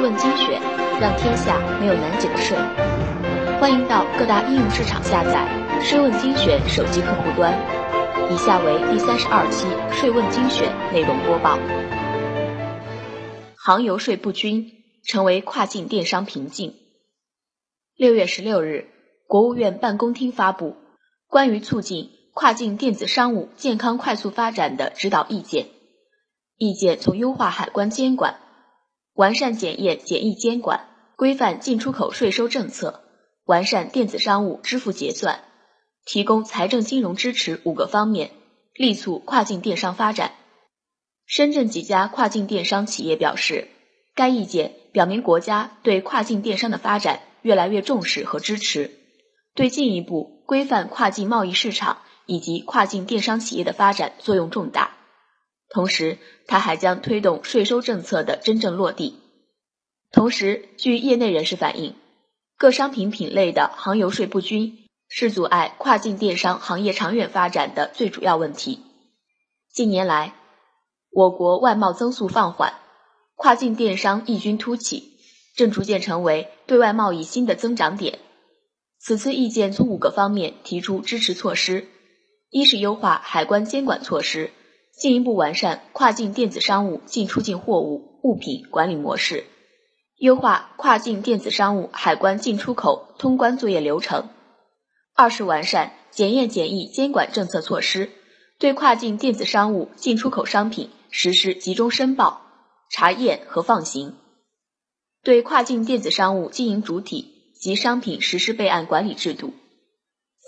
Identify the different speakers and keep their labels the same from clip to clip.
Speaker 1: 税问精选，让天下没有难解的税。欢迎到各大应用市场下载“税问精选”手机客户端。以下为第三十二期“税问精选”内容播报：航油税不均成为跨境电商瓶颈。六月十六日，国务院办公厅发布《关于促进跨境电子商务健康快速发展的指导意见》，意见从优化海关监管。完善检验检疫监管，规范进出口税收政策，完善电子商务支付结算，提供财政金融支持五个方面，力促跨境电商发展。深圳几家跨境电商企业表示，该意见表明国家对跨境电商的发展越来越重视和支持，对进一步规范跨境贸易市场以及跨境电商企业的发展作用重大。同时，它还将推动税收政策的真正落地。同时，据业内人士反映，各商品品类的航油税不均是阻碍跨境电商行业长远发展的最主要问题。近年来，我国外贸增速放缓，跨境电商异军突起，正逐渐成为对外贸易新的增长点。此次意见从五个方面提出支持措施：一是优化海关监管措施。进一步完善跨境电子商务进出境货物物品管理模式，优化跨境电子商务海关进出口通关作业流程。二是完善检验检疫监管政策措施，对跨境电子商务进出口商品实施集中申报、查验和放行，对跨境电子商务经营主体及商品实施备案管理制度。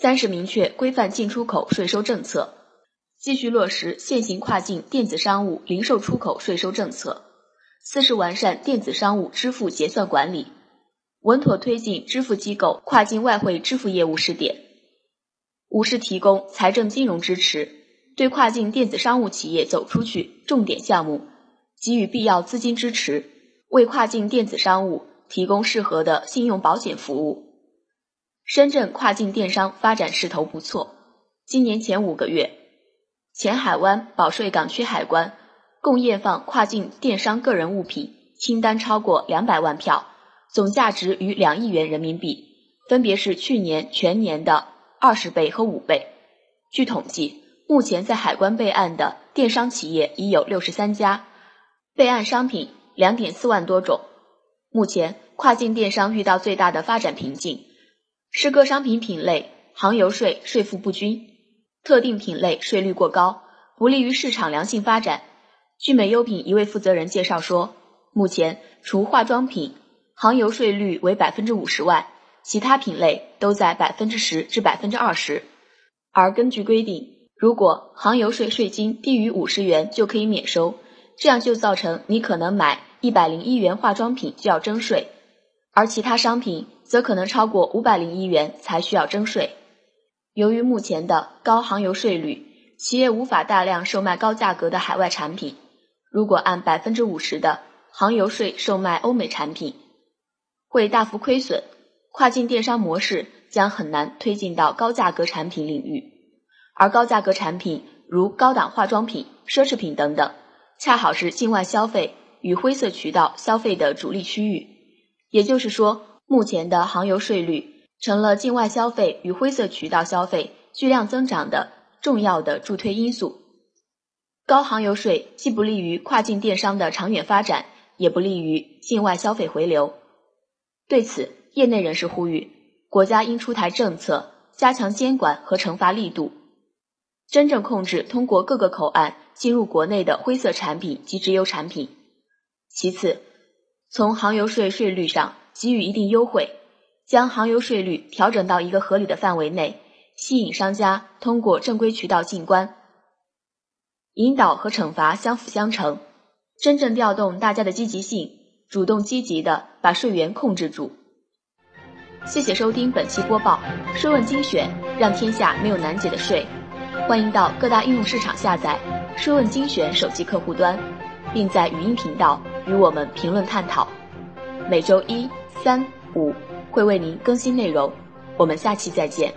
Speaker 1: 三是明确规范进出口税收政策。继续落实现行跨境电子商务零售出口税收政策。四是完善电子商务支付结算管理，稳妥推进支付机构跨境外汇支付业务试点。五是提供财政金融支持，对跨境电子商务企业走出去重点项目给予必要资金支持，为跨境电子商务提供适合的信用保险服务。深圳跨境电商发展势头不错，今年前五个月。前海湾保税港区海关共验放跨境电商个人物品清单超过两百万票，总价值逾两亿元人民币，分别是去年全年的二十倍和五倍。据统计，目前在海关备案的电商企业已有六十三家，备案商品两点四万多种。目前跨境电商遇到最大的发展瓶颈是各商品品类航油税税负不均。特定品类税率过高，不利于市场良性发展。聚美优品一位负责人介绍说，目前除化妆品航油税率为百分之五十外，其他品类都在百分之十至百分之二十。而根据规定，如果航油税税金低于五十元就可以免收，这样就造成你可能买一百零一元化妆品就要征税，而其他商品则可能超过五百零一元才需要征税。由于目前的高航油税率，企业无法大量售卖高价格的海外产品。如果按百分之五十的航油税售卖欧美产品，会大幅亏损，跨境电商模式将很难推进到高价格产品领域。而高价格产品如高档化妆品、奢侈品等等，恰好是境外消费与灰色渠道消费的主力区域。也就是说，目前的航油税率。成了境外消费与灰色渠道消费巨量增长的重要的助推因素。高航油税既不利于跨境电商的长远发展，也不利于境外消费回流。对此，业内人士呼吁，国家应出台政策，加强监管和惩罚力度，真正控制通过各个口岸进入国内的灰色产品及直邮产品。其次，从航油税税率上给予一定优惠。将航油税率调整到一个合理的范围内，吸引商家通过正规渠道进关。引导和惩罚相辅相成，真正调动大家的积极性，主动积极的把税源控制住。谢谢收听本期播报，税问精选，让天下没有难解的税。欢迎到各大应用市场下载“税问精选”手机客户端，并在语音频道与我们评论探讨。每周一、三、五。会为您更新内容，我们下期再见。